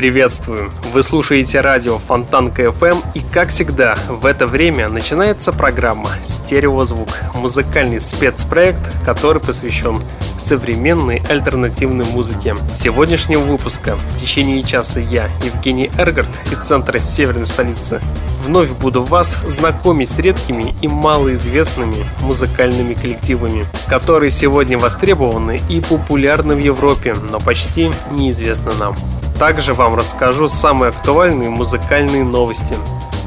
Приветствую! Вы слушаете радио Фонтанка FM и, как всегда, в это время начинается программа «Стереозвук» – музыкальный спецпроект, который посвящен современной альтернативной музыке. Сегодняшнего выпуска в течение часа я, Евгений Эргард, из центра северной столицы, вновь буду вас знакомить с редкими и малоизвестными музыкальными коллективами, которые сегодня востребованы и популярны в Европе, но почти неизвестны нам. Также вам расскажу самые актуальные музыкальные новости.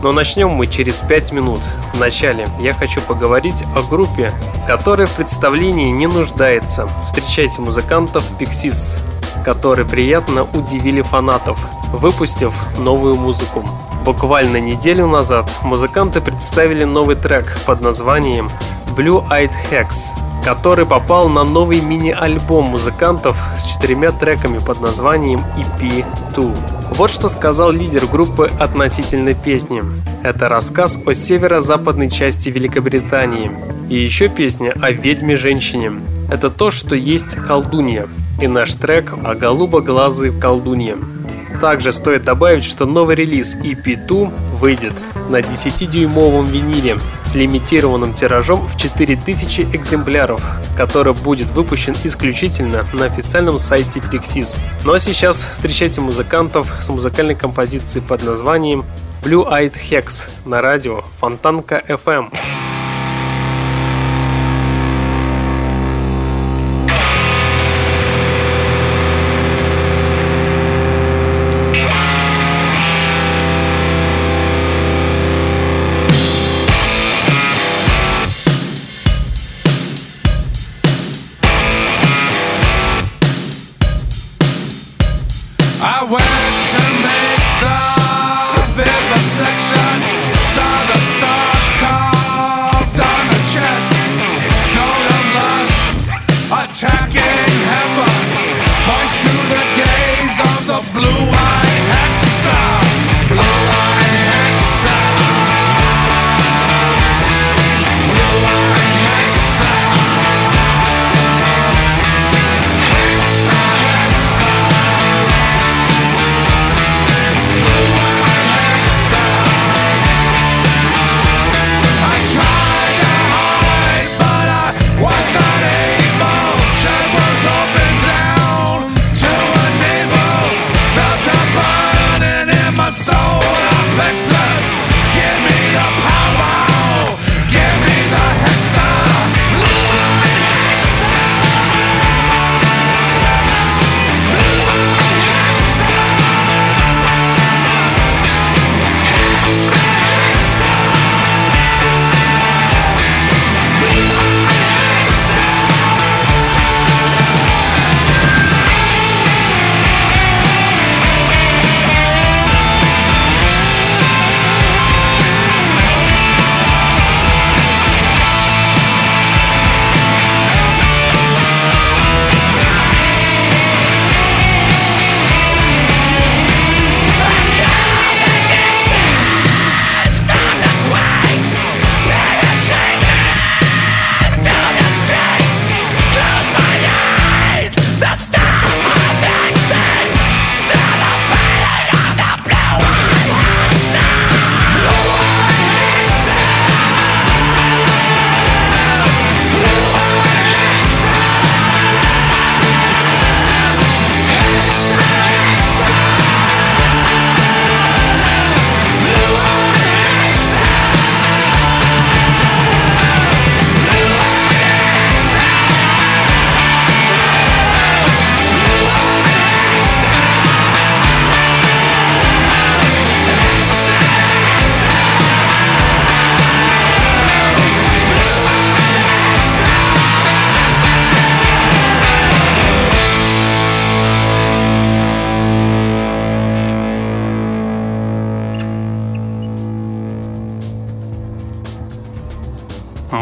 Но начнем мы через 5 минут. Вначале я хочу поговорить о группе, которая в представлении не нуждается. Встречайте музыкантов Pixies, которые приятно удивили фанатов, выпустив новую музыку. Буквально неделю назад музыканты представили новый трек под названием Blue Eyed Hex, который попал на новый мини-альбом музыкантов с четырьмя треками под названием EP2. Вот что сказал лидер группы относительно песни. Это рассказ о северо-западной части Великобритании. И еще песня о ведьме-женщине. Это то, что есть колдунья. И наш трек о голубоглазой колдунье. Также стоит добавить, что новый релиз EP2 выйдет на 10-дюймовом виниле с лимитированным тиражом в 4000 экземпляров, который будет выпущен исключительно на официальном сайте Pixies. Ну а сейчас встречайте музыкантов с музыкальной композицией под названием Blue Eyed Hex на радио Фонтанка FM.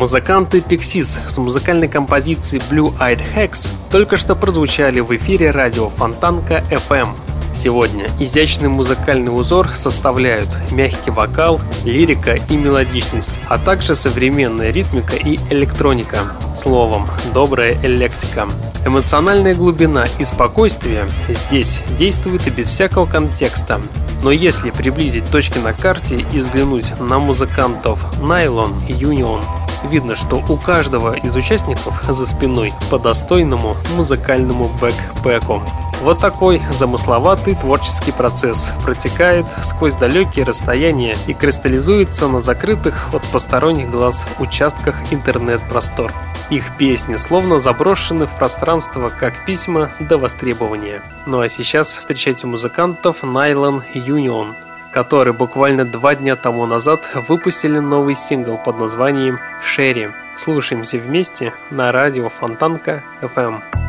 Музыканты Pixies с музыкальной композицией Blue Eyed Hex только что прозвучали в эфире радио Фонтанка FM. Сегодня изящный музыкальный узор составляют мягкий вокал, лирика и мелодичность, а также современная ритмика и электроника. Словом, добрая электика. Эмоциональная глубина и спокойствие здесь действуют и без всякого контекста. Но если приблизить точки на карте и взглянуть на музыкантов Nylon и Union, видно, что у каждого из участников за спиной по достойному музыкальному бэкпеку. Вот такой замысловатый творческий процесс протекает сквозь далекие расстояния и кристаллизуется на закрытых от посторонних глаз участках интернет-простор. Их песни словно заброшены в пространство, как письма до востребования. Ну а сейчас встречайте музыкантов Nylon Union, которые буквально два дня тому назад выпустили новый сингл под названием «Шерри». Слушаемся вместе на радио Фонтанка FM.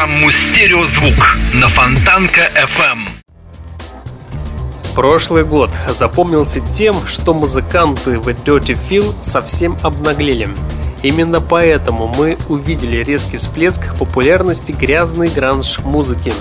Программу «Стереозвук» на Фонтанка FM. Прошлый год запомнился тем, что музыканты в Dirty Feel совсем обнаглели. Именно поэтому мы увидели резкий всплеск популярности грязной гранж-музыки.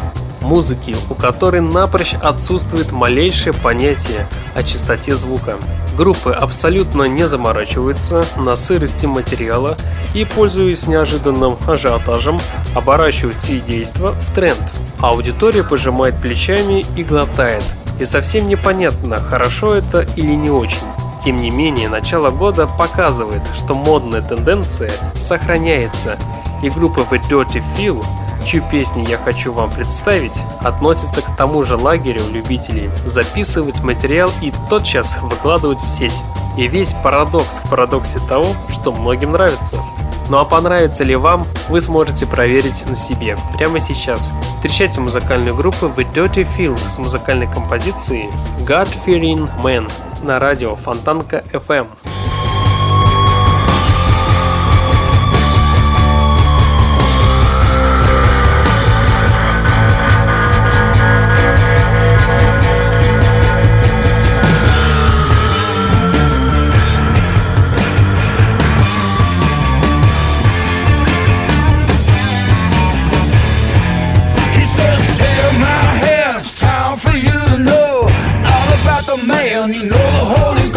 Музыки, у которой напрочь отсутствует малейшее понятие о чистоте звука. Группы абсолютно не заморачиваются на сырости материала и, пользуясь неожиданным ажиотажем, оборачивают все действия в тренд. Аудитория пожимает плечами и глотает. И совсем непонятно, хорошо это или не очень. Тем не менее, начало года показывает, что модная тенденция сохраняется, и группа The Dirty Feel, чью песню я хочу вам представить, относится к тому же лагерю любителей записывать материал и тотчас выкладывать в сеть. И весь парадокс в парадоксе того, что многим нравится. Ну а понравится ли вам, вы сможете проверить на себе прямо сейчас. Встречайте музыкальную группу The Dirty Feel с музыкальной композицией God Fearing Man на радио Фонтанка FM. You know the Holy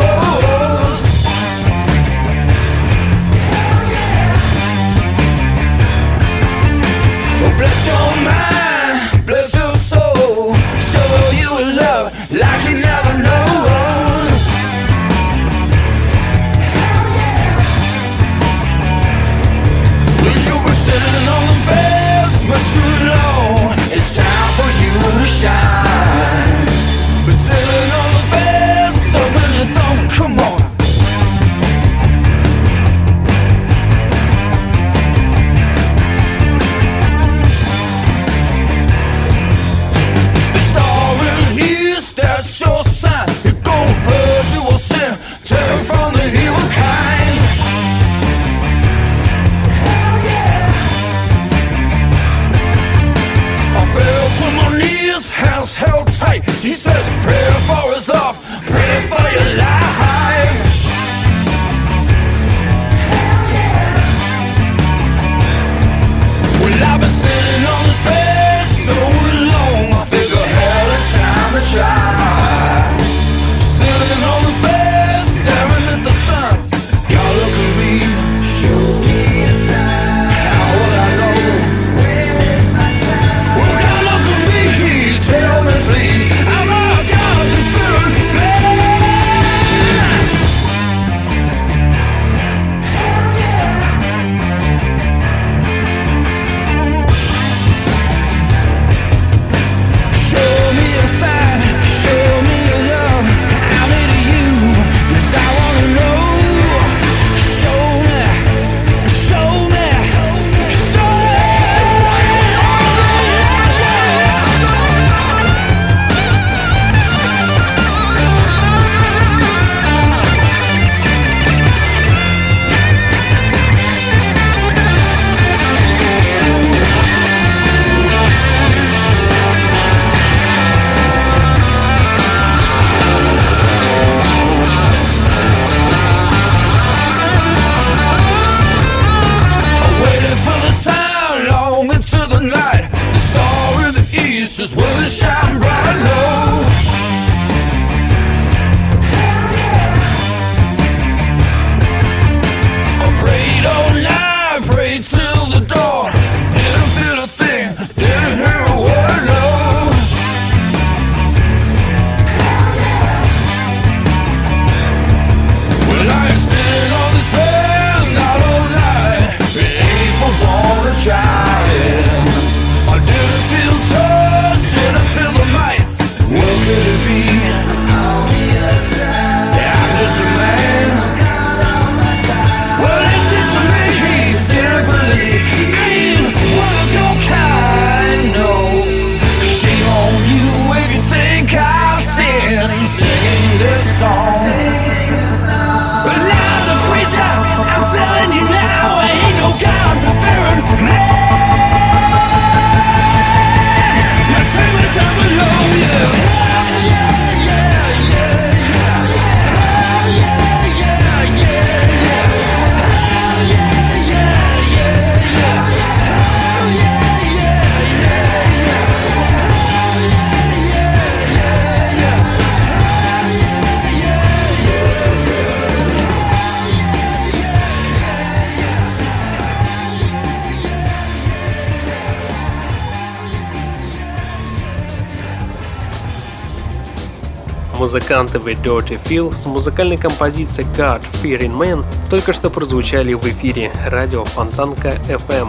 музыканты The Dirty Feel с музыкальной композицией God Fearing Man только что прозвучали в эфире радио Фонтанка FM.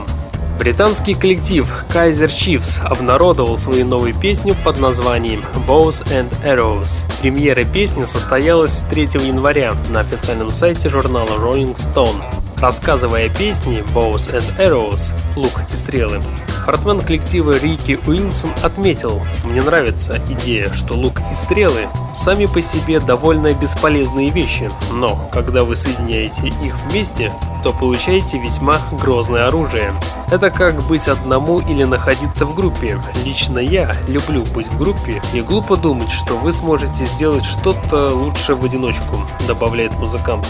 Британский коллектив Kaiser Chiefs обнародовал свою новую песню под названием Bows and Arrows. Премьера песни состоялась 3 января на официальном сайте журнала Rolling Stone. Рассказывая песни Bows and Arrows «Лук и стрелы», фронтмен коллектива Рики Уилсон отметил, «Мне нравится идея, что лук и стрелы сами по себе довольно бесполезные вещи, но когда вы соединяете их вместе, то получаете весьма грозное оружие. Это как быть одному или находиться в группе. Лично я люблю быть в группе и глупо думать, что вы сможете сделать что-то лучше в одиночку», добавляет музыкант.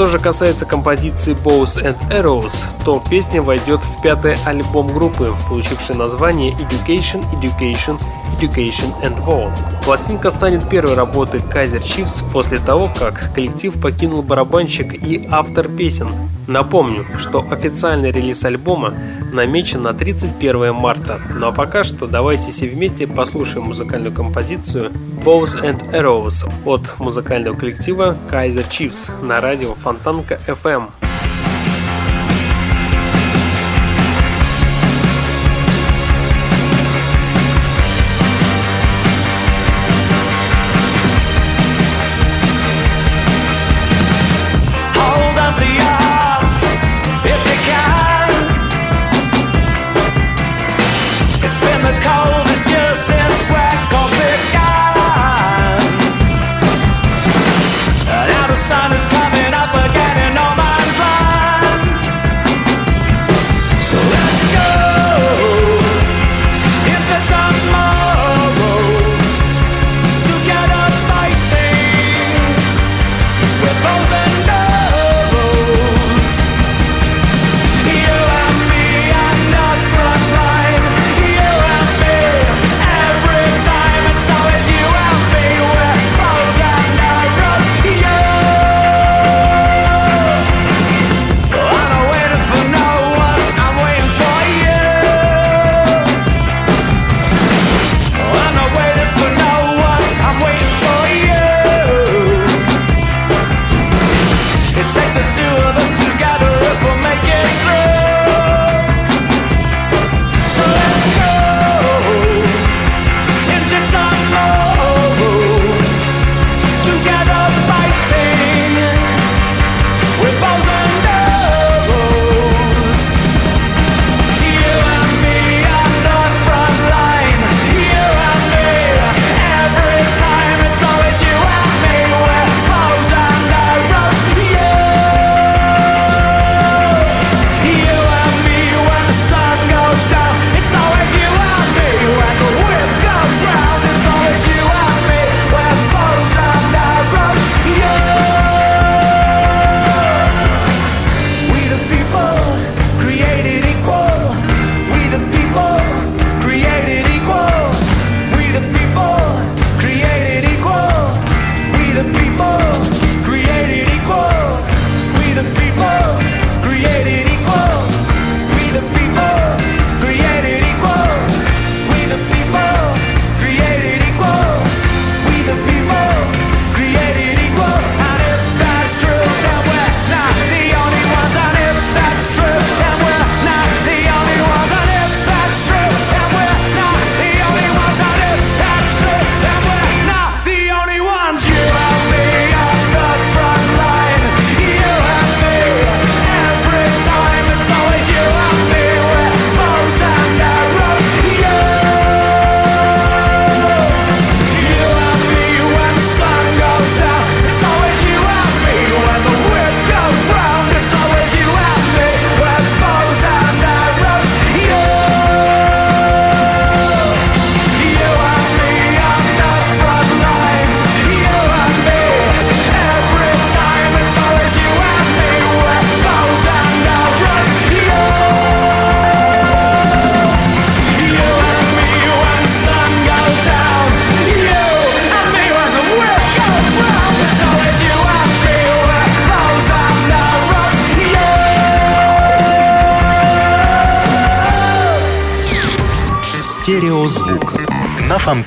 Что же касается композиции Bows and Arrows, то песня войдет в пятый альбом группы, получивший название Education, Education, Education and War. Пластинка станет первой работой Kaiser Chiefs после того, как коллектив покинул барабанщик и автор песен. Напомню, что официальный релиз альбома намечен на 31 марта. Ну а пока что давайте все вместе послушаем музыкальную композицию Bows and Arrows от музыкального коллектива Kaiser Chiefs на радио Фонтанка FM.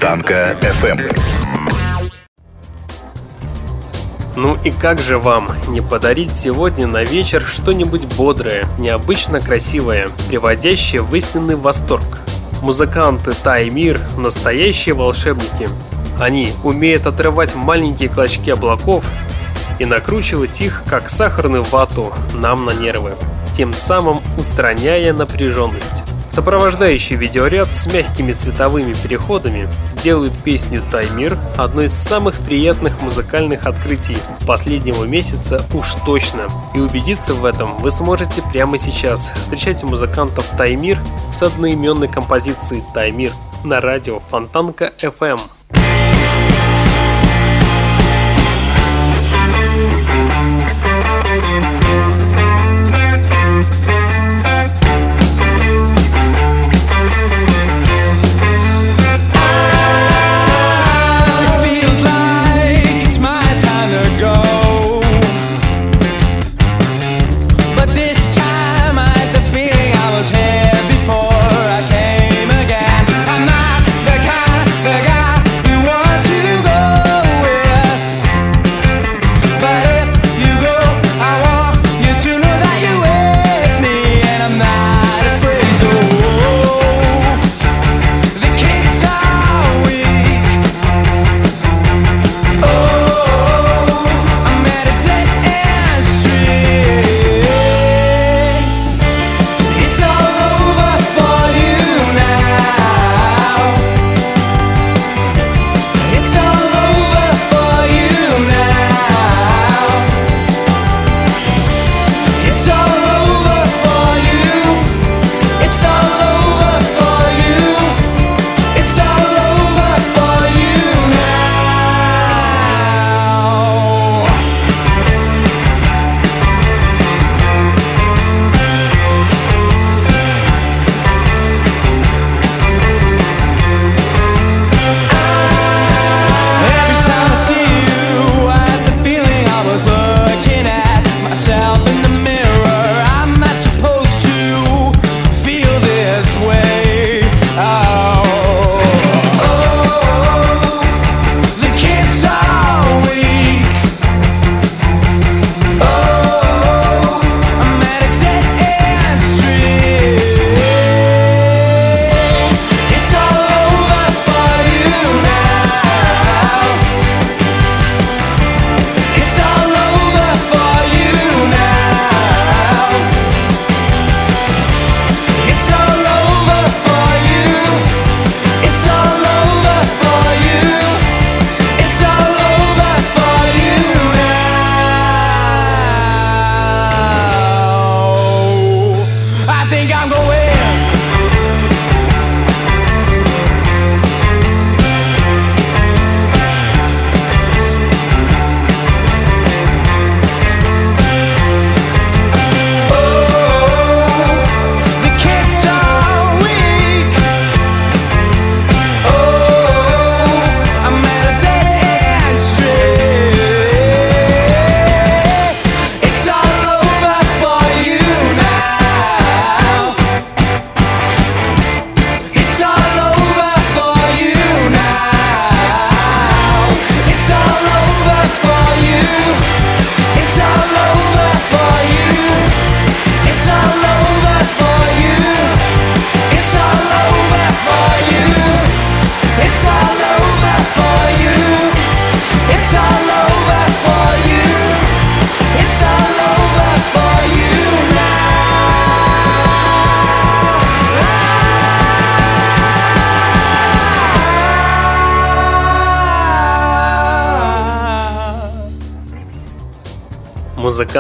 Фонтанка FM. Ну и как же вам не подарить сегодня на вечер что-нибудь бодрое, необычно красивое, приводящее в истинный восторг? Музыканты Таймир – настоящие волшебники. Они умеют отрывать маленькие клочки облаков и накручивать их, как сахарную вату, нам на нервы, тем самым устраняя напряженность. Сопровождающий видеоряд с мягкими цветовыми переходами делают песню «Таймир» одной из самых приятных музыкальных открытий последнего месяца уж точно. И убедиться в этом вы сможете прямо сейчас. Встречайте музыкантов «Таймир» с одноименной композицией «Таймир» на радио Фонтанка FM.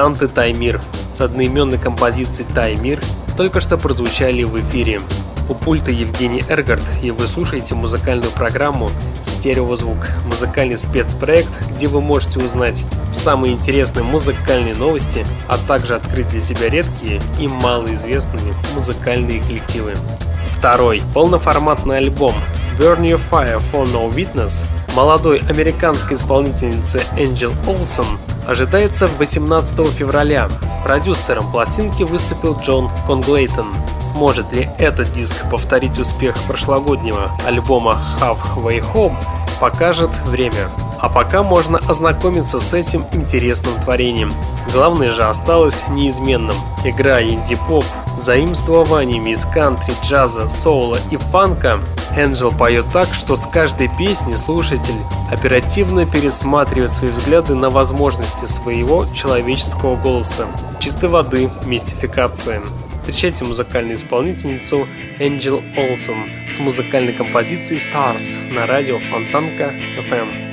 Музыканты Таймир с одноименной композицией Таймир только что прозвучали в эфире. У пульта Евгений Эргард, и вы слушаете музыкальную программу «Стереозвук» – музыкальный спецпроект, где вы можете узнать самые интересные музыкальные новости, а также открыть для себя редкие и малоизвестные музыкальные коллективы. Второй – полноформатный альбом «Burn Your Fire for No Witness» молодой американской исполнительницы Энджел Олсон ожидается 18 февраля. Продюсером пластинки выступил Джон Конглейтон. Сможет ли этот диск повторить успех прошлогоднего альбома Halfway Home, покажет время. А пока можно ознакомиться с этим интересным творением. Главное же осталось неизменным. Игра инди-поп, заимствованиями из кантри, джаза, соула и фанка, Энджел поет так, что с каждой песни слушатель оперативно пересматривает свои взгляды на возможности своего человеческого голоса. Чистой воды мистификация. Встречайте музыкальную исполнительницу Энджел Олсон с музыкальной композицией Stars на радио Фонтанка FM.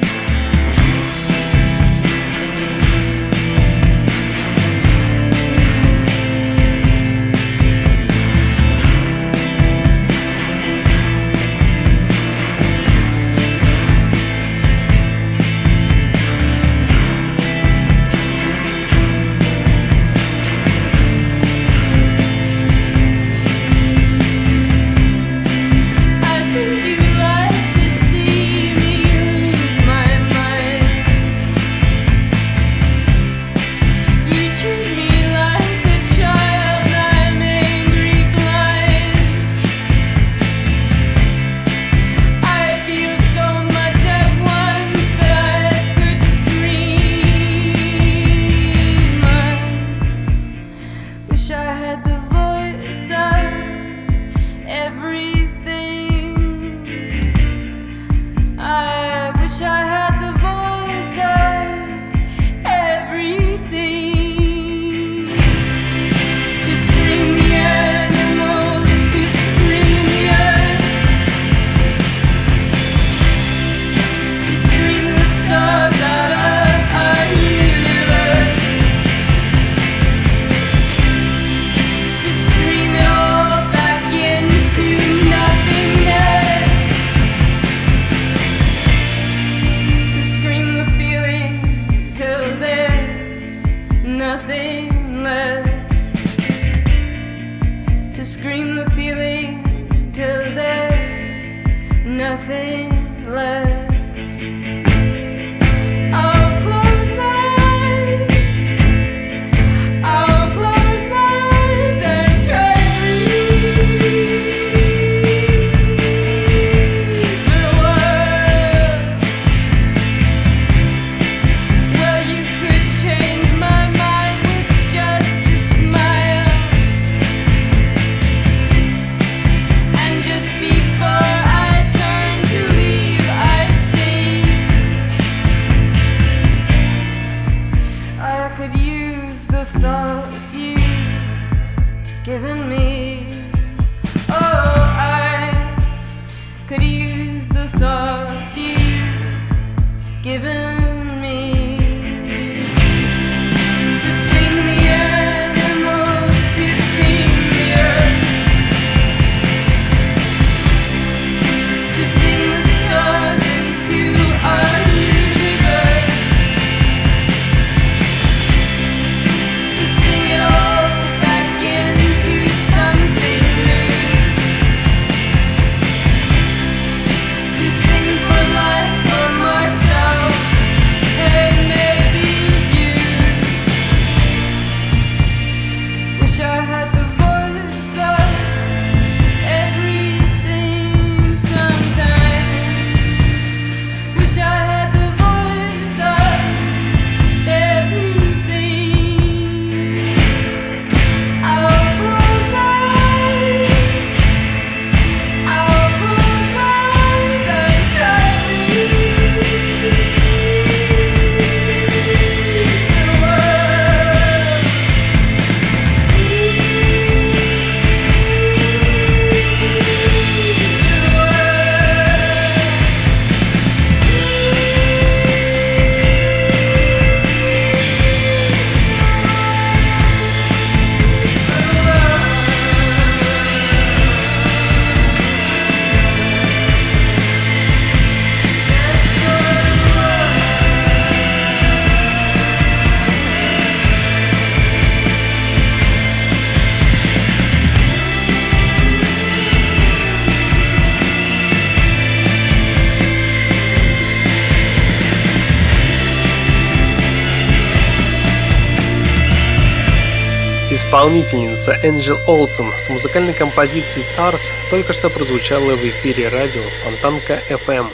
Исполнительница Энджел Олсон с музыкальной композицией Stars только что прозвучала в эфире радио Фонтанка FM.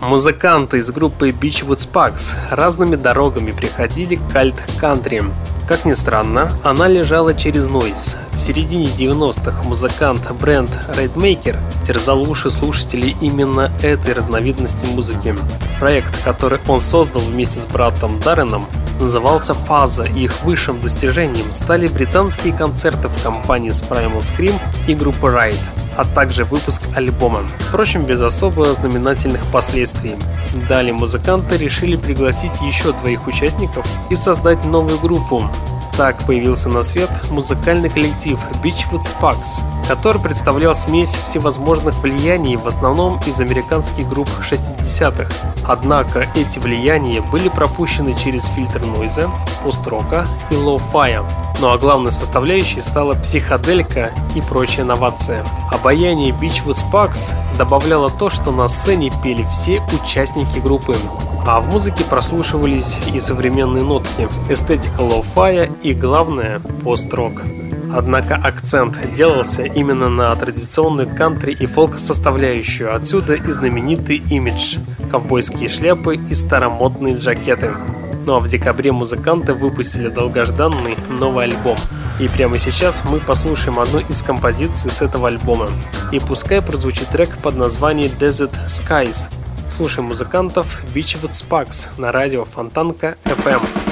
Музыканты из группы Beachwood Sparks разными дорогами приходили к к альт-кантри. Как ни странно, она лежала через нойз. В середине 90-х музыкант Брэнд Рейдмейкер терзал уши слушателей именно этой разновидности музыки. Проект, который он создал вместе с братом Дарреном, назывался «Фаза», и их высшим достижением стали британские концерты в компании с Primal Scream и группы Ride а также выпуск альбома. Впрочем, без особо знаменательных последствий. Далее музыканты решили пригласить еще двоих участников и создать новую группу. Так появился на свет музыкальный коллектив Beachwood Sparks, который представлял смесь всевозможных влияний, в основном из американских групп 60-х. Однако эти влияния были пропущены через фильтр нойза, пост-рока и лоу-фая. Ну а главной составляющей стала психоделька и прочая инновация. Обаяние Beachwood Sparks добавляло то, что на сцене пели все участники группы. А в музыке прослушивались и современные нотки, эстетика лоу-фая и, главное, пост-рок. Однако акцент делался именно на традиционную кантри и фолк составляющую, отсюда и знаменитый имидж – ковбойские шляпы и старомодные джакеты. Ну а в декабре музыканты выпустили долгожданный новый альбом. И прямо сейчас мы послушаем одну из композиций с этого альбома. И пускай прозвучит трек под названием Desert Skies. Слушаем музыкантов Beachwood Sparks на радио Фонтанка FM.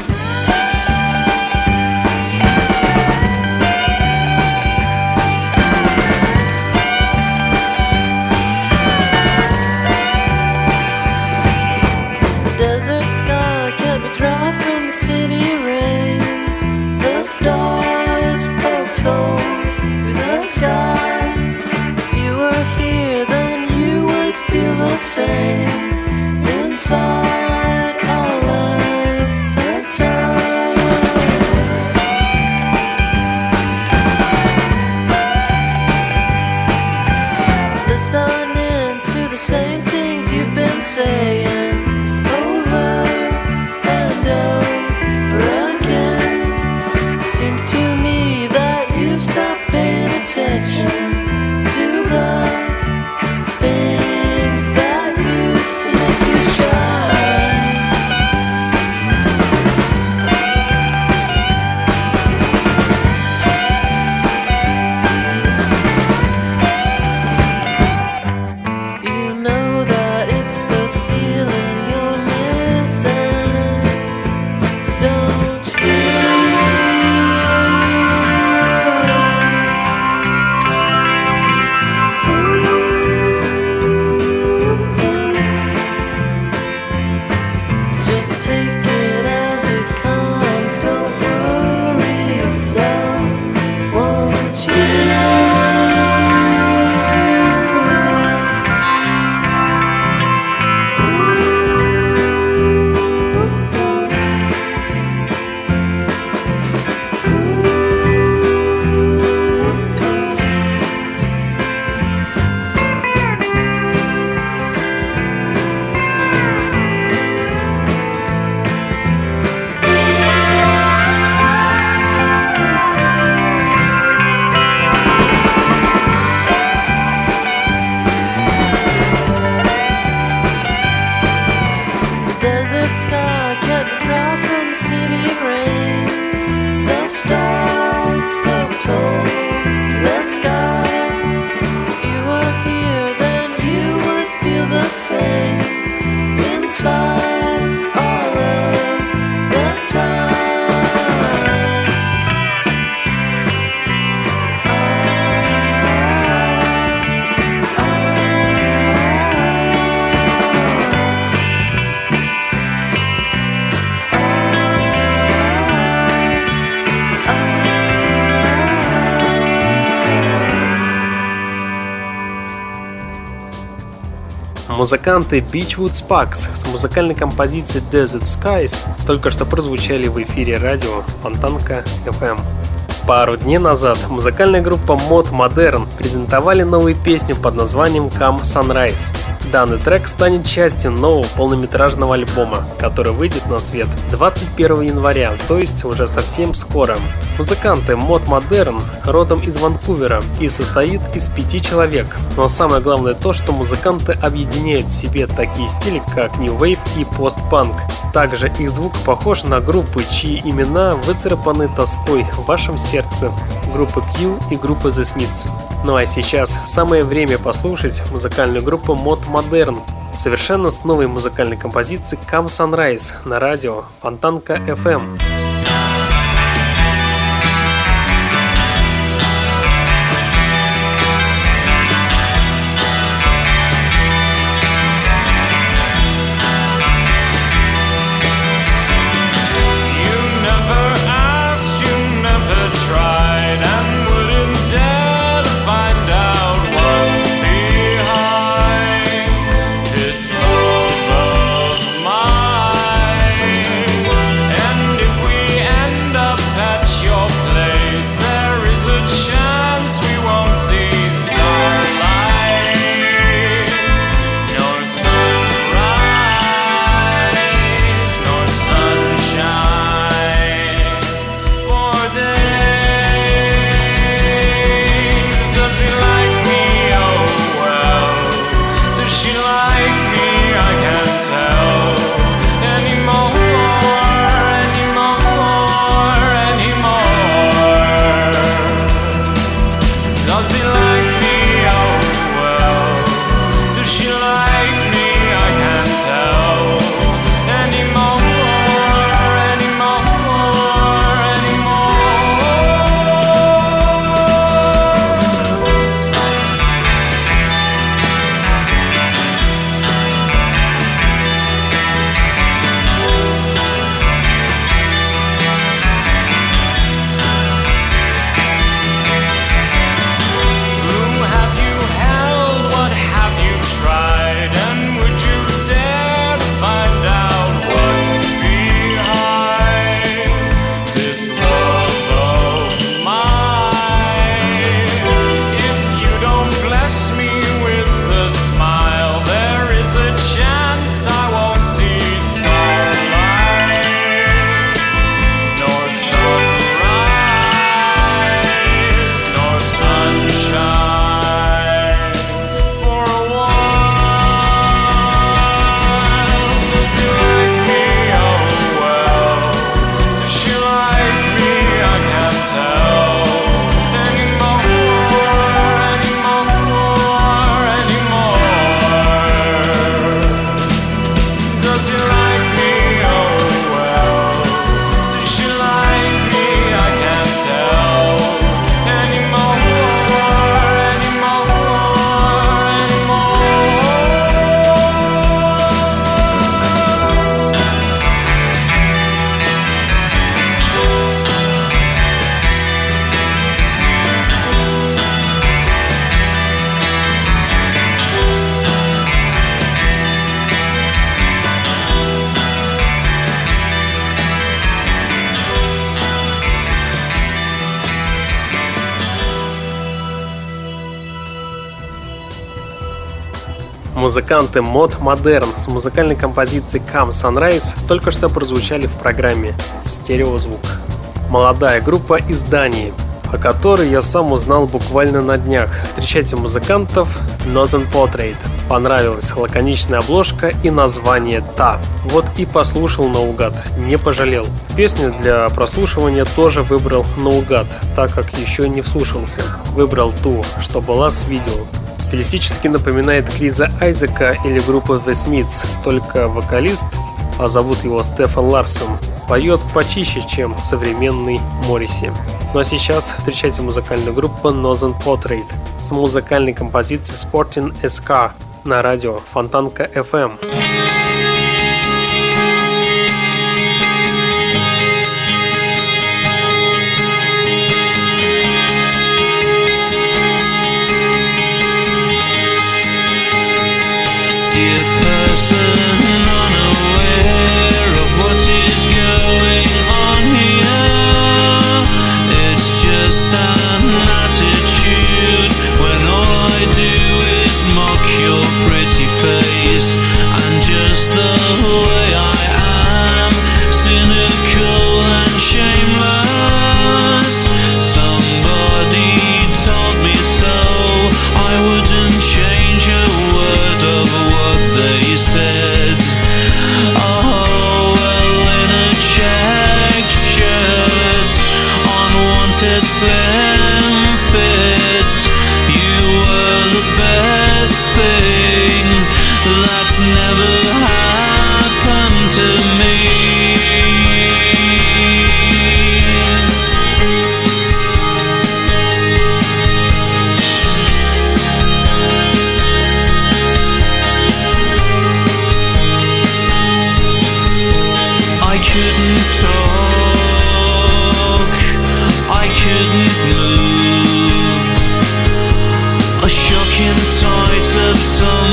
Музыканты Beachwood Sparks с музыкальной композицией Desert Skies только что прозвучали в эфире радио Фонтанка FM. Пару дней назад музыкальная группа Mod Modern презентовали новую песню под названием Come Sunrise. Данный трек станет частью нового полнометражного альбома, который выйдет на свет 21 января, то есть уже совсем скоро. Музыканты Mod Modern родом из Ванкувера и состоит из пяти человек. Но самое главное то, что музыканты объединяют в себе такие стили, как New Wave и Post-Punk. Также их звук похож на группы, чьи имена выцарапаны тоской в вашем сердце. Группы Q и группы The Smiths. Ну а сейчас самое время послушать музыкальную группу Mod Modern совершенно с новой музыкальной композицией Come Sunrise на радио Фонтанка FM. Музыканты Mod Modern с музыкальной композицией Come Sunrise только что прозвучали в программе «Стереозвук». Молодая группа из Дании, о которой я сам узнал буквально на днях. Встречайте музыкантов Northern Portrait. Понравилась лаконичная обложка и название «Та». Вот и послушал наугад, не пожалел. Песню для прослушивания тоже выбрал наугад, так как еще не вслушался. Выбрал ту, что была с видео. Стилистически напоминает Криза Айзека или группу The Smiths, только вокалист, а зовут его Стефан Ларсон, поет почище, чем современный Морриси. Ну а сейчас встречайте музыкальную группу Northern Portrait с музыкальной композицией Sporting SK на радио Фонтанка FM. of soul.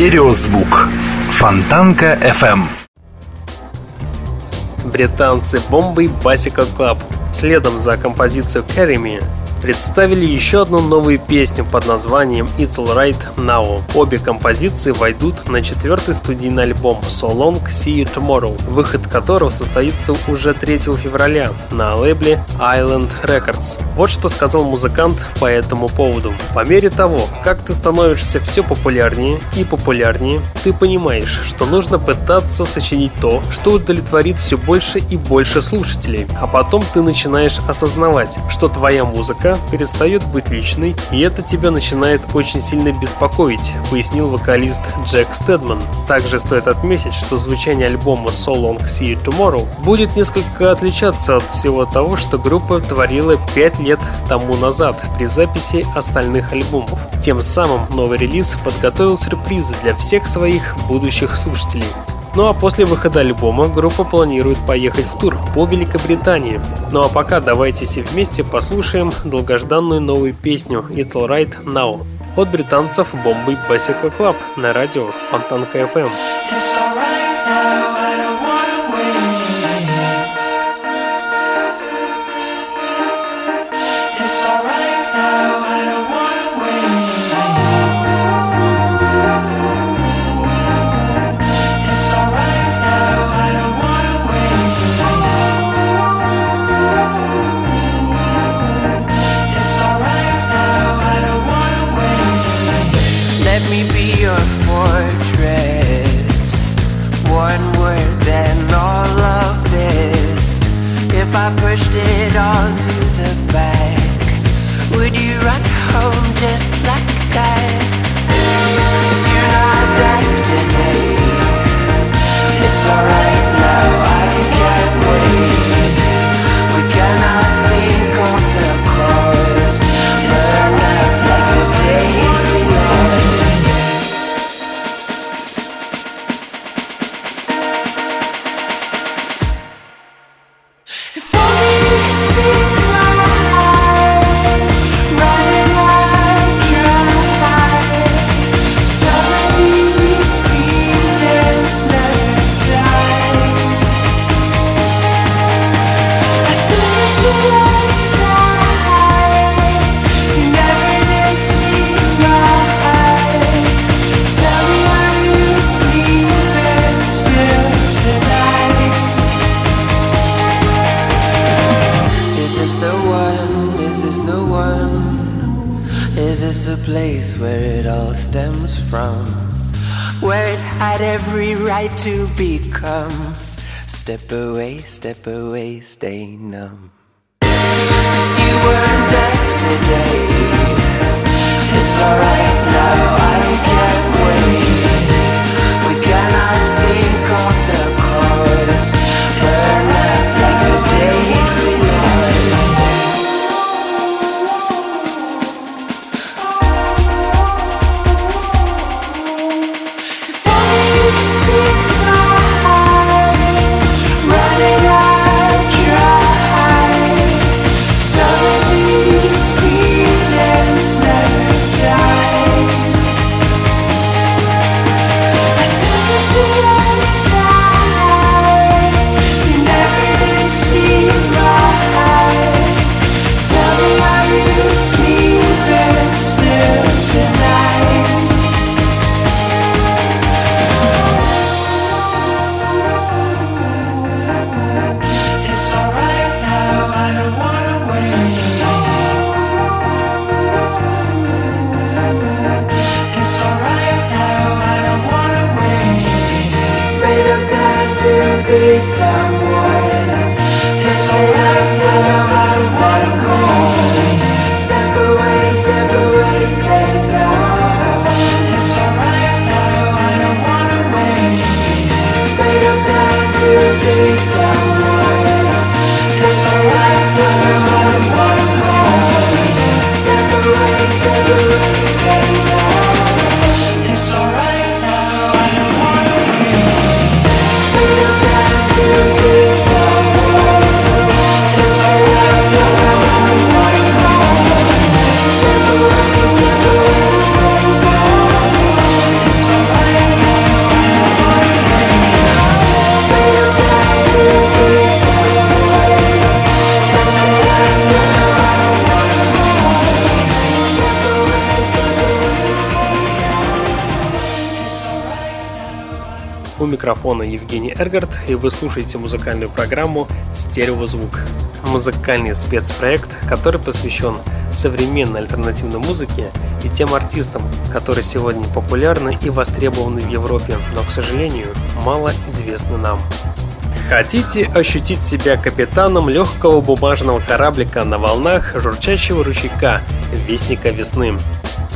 Стереозвук. Фонтанка FM. Британцы Бомбы Bicycle Club. Следом за композицию Carry Me представили еще одну новую песню под названием It's Alright Now. Обе композиции войдут на четвертый студийный альбом So Long See You Tomorrow, выход которого состоится уже 3 февраля на лейбле Island Records. Вот что сказал музыкант по этому поводу. По мере того, как ты становишься все популярнее и популярнее, ты понимаешь, что нужно пытаться сочинить то, что удовлетворит все больше и больше слушателей. А потом ты начинаешь осознавать, что твоя музыка языка перестает быть личной, и это тебя начинает очень сильно беспокоить, пояснил вокалист Джек Стедман. Также стоит отметить, что звучание альбома So Long See You Tomorrow будет несколько отличаться от всего того, что группа творила 5 лет тому назад при записи остальных альбомов. Тем самым новый релиз подготовил сюрпризы для всех своих будущих слушателей. Ну а после выхода альбома группа планирует поехать в тур по Великобритании. Ну а пока давайте все вместе послушаем долгожданную новую песню It's Alright Now от британцев бомбы Bicycle Club на радио Фонтанка FM. It's alright now, микрофона Евгений Эргард, и вы слушаете музыкальную программу «Стереозвук». Музыкальный спецпроект, который посвящен современной альтернативной музыке и тем артистам, которые сегодня популярны и востребованы в Европе, но, к сожалению, мало известны нам. Хотите ощутить себя капитаном легкого бумажного кораблика на волнах журчащего ручейка, вестника весны?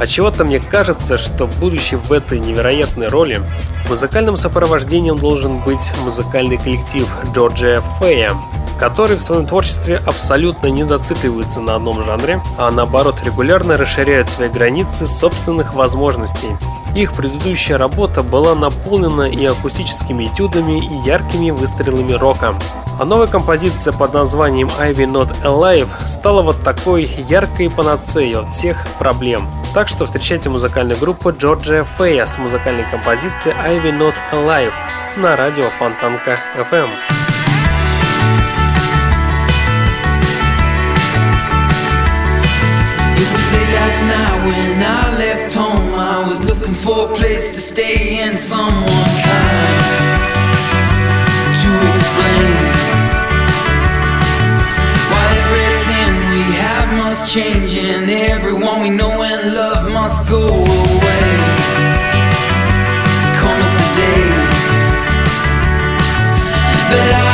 А чего-то мне кажется, что будучи в этой невероятной роли, музыкальным сопровождением должен быть музыкальный коллектив Джорджия Фея, который в своем творчестве абсолютно не зацикливается на одном жанре, а наоборот регулярно расширяет свои границы собственных возможностей. Их предыдущая работа была наполнена и акустическими этюдами, и яркими выстрелами рока. А новая композиция под названием Ivy Not Alive стала вот такой яркой панацеей от всех проблем. Так что встречайте музыкальную группу Джорджия Фея с музыкальной композицией Ivy Not Alive на радио Фонтанка FM. Night when I left home. I was looking for a place to stay and someone kind to explain why everything we have must change and everyone we know and love must go away. Cometh the day that are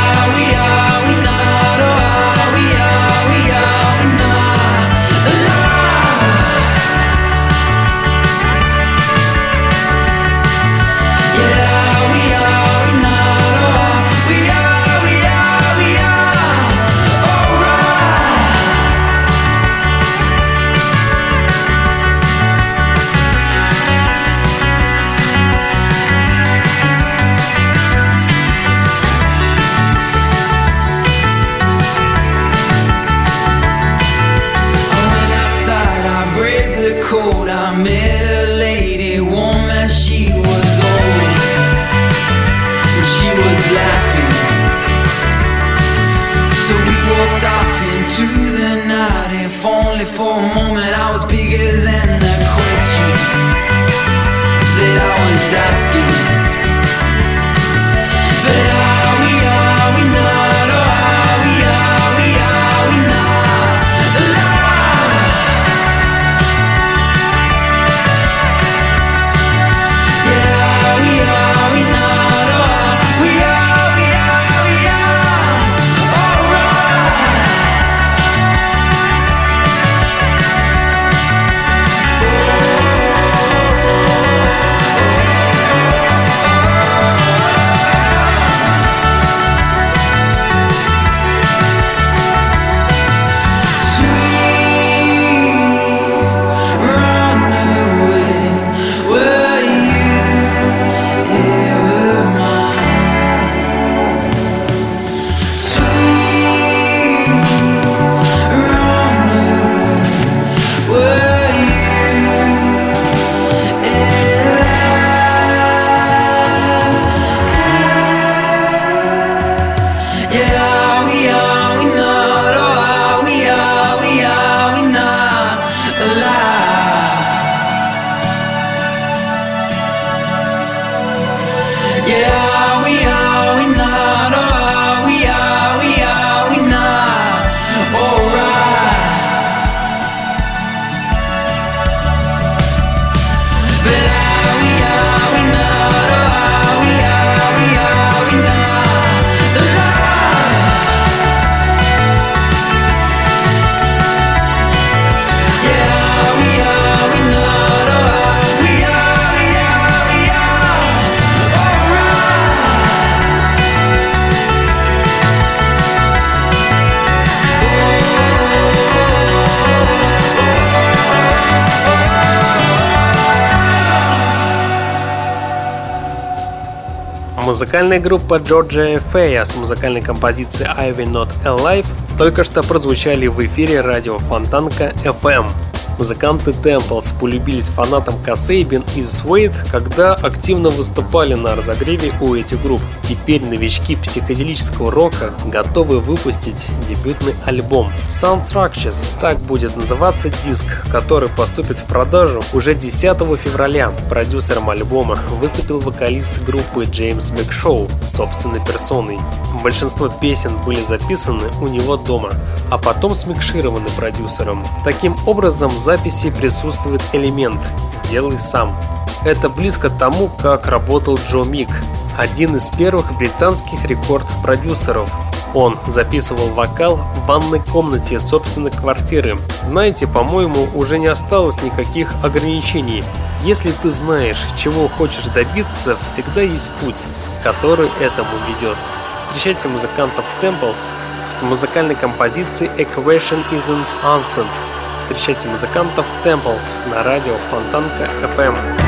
Музыкальная группа Georgia Faya с музыкальной композицией Ivy Not Alive только что прозвучали в эфире радио Фонтанка FM. Музыканты Temples полюбились фанатам Касейбин и Суэйд, когда активно выступали на разогреве у этих групп. Теперь новички психоделического рока готовы выпустить дебютный альбом. Sound Structures, так будет называться диск, который поступит в продажу уже 10 февраля. Продюсером альбома выступил вокалист группы Джеймс Бэкшоу собственной персоной. Большинство песен были записаны у него дома, а потом смикшированы продюсером. Таким образом, за записи присутствует элемент «сделай сам». Это близко тому, как работал Джо Мик, один из первых британских рекорд-продюсеров. Он записывал вокал в ванной комнате собственной квартиры. Знаете, по-моему, уже не осталось никаких ограничений. Если ты знаешь, чего хочешь добиться, всегда есть путь, который этому ведет. Встречайте музыкантов Temples с музыкальной композицией Equation Isn't Answered встречайте музыкантов Temples на радио Фонтанка FM.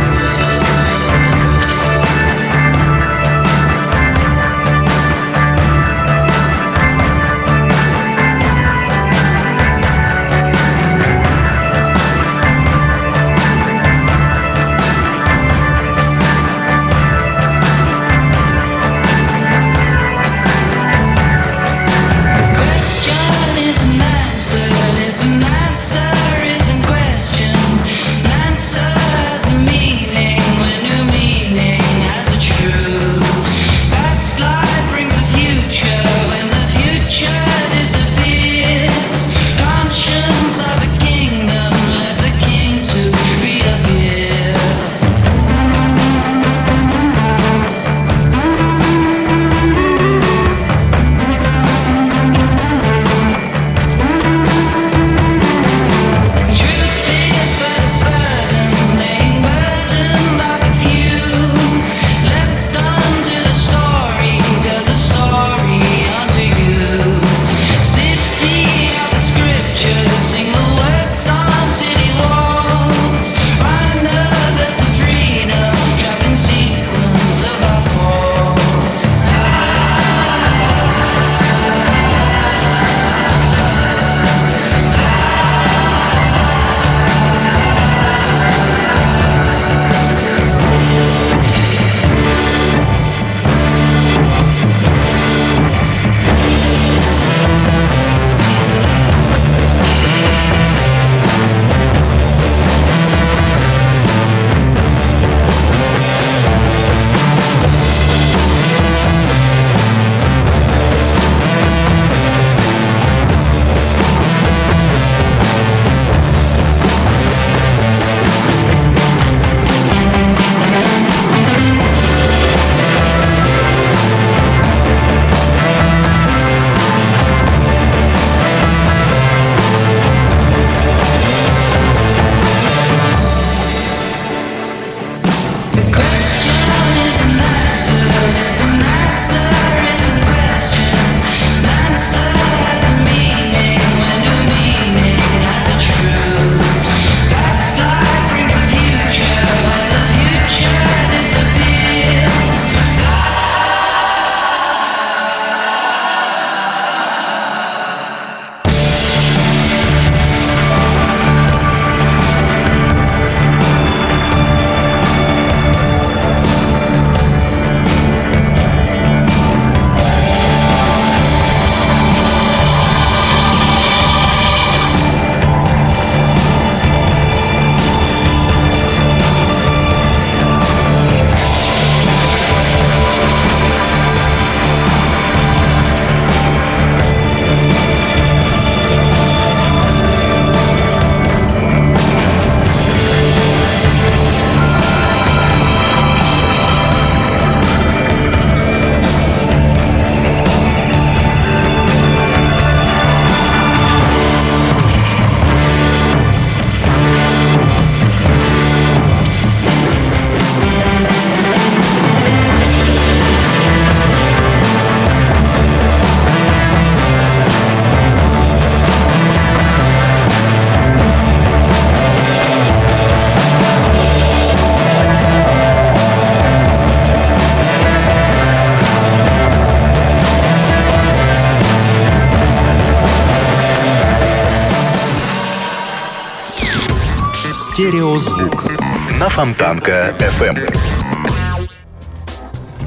Фонтанка FM.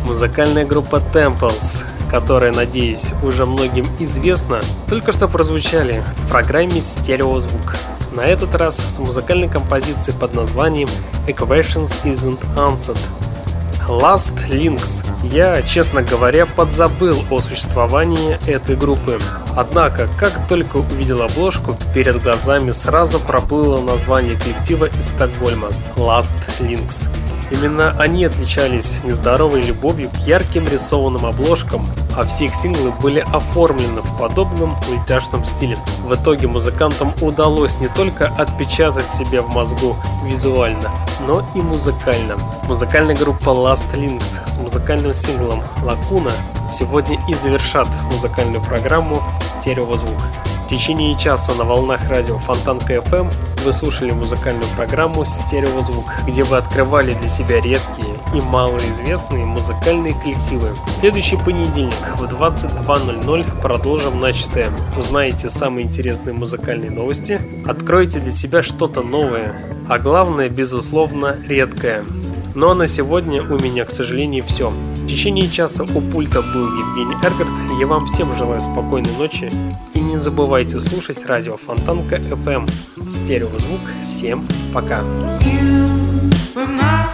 Музыкальная группа Temples, которая, надеюсь, уже многим известна, только что прозвучали в программе «Стереозвук». На этот раз с музыкальной композицией под названием «Equations Isn't Answered», Last Links. Я, честно говоря, подзабыл о существовании этой группы. Однако, как только увидел обложку, перед глазами сразу проплыло название коллектива из Стокгольма – Last Links. Именно они отличались нездоровой любовью к ярким рисованным обложкам, а все их синглы были оформлены в подобном мультяшном стиле. В итоге музыкантам удалось не только отпечатать себя в мозгу визуально, но и музыкально. Музыкальная группа Last Links с музыкальным синглом «Лакуна» сегодня и завершат музыкальную программу «Стереозвук». В течение часа на волнах радио Фонтанка FM вы слушали музыкальную программу «Стереозвук», где вы открывали для себя редкие и малоизвестные музыкальные коллективы. Следующий понедельник в 22.00 продолжим начатое. Узнаете самые интересные музыкальные новости, откроете для себя что-то новое, а главное, безусловно, редкое. Ну а на сегодня у меня, к сожалению, все. В течение часа у пульта был Евгений Эргард. Я вам всем желаю спокойной ночи. Не забывайте слушать радио Фонтанка FM. Стереозвук. Всем пока. You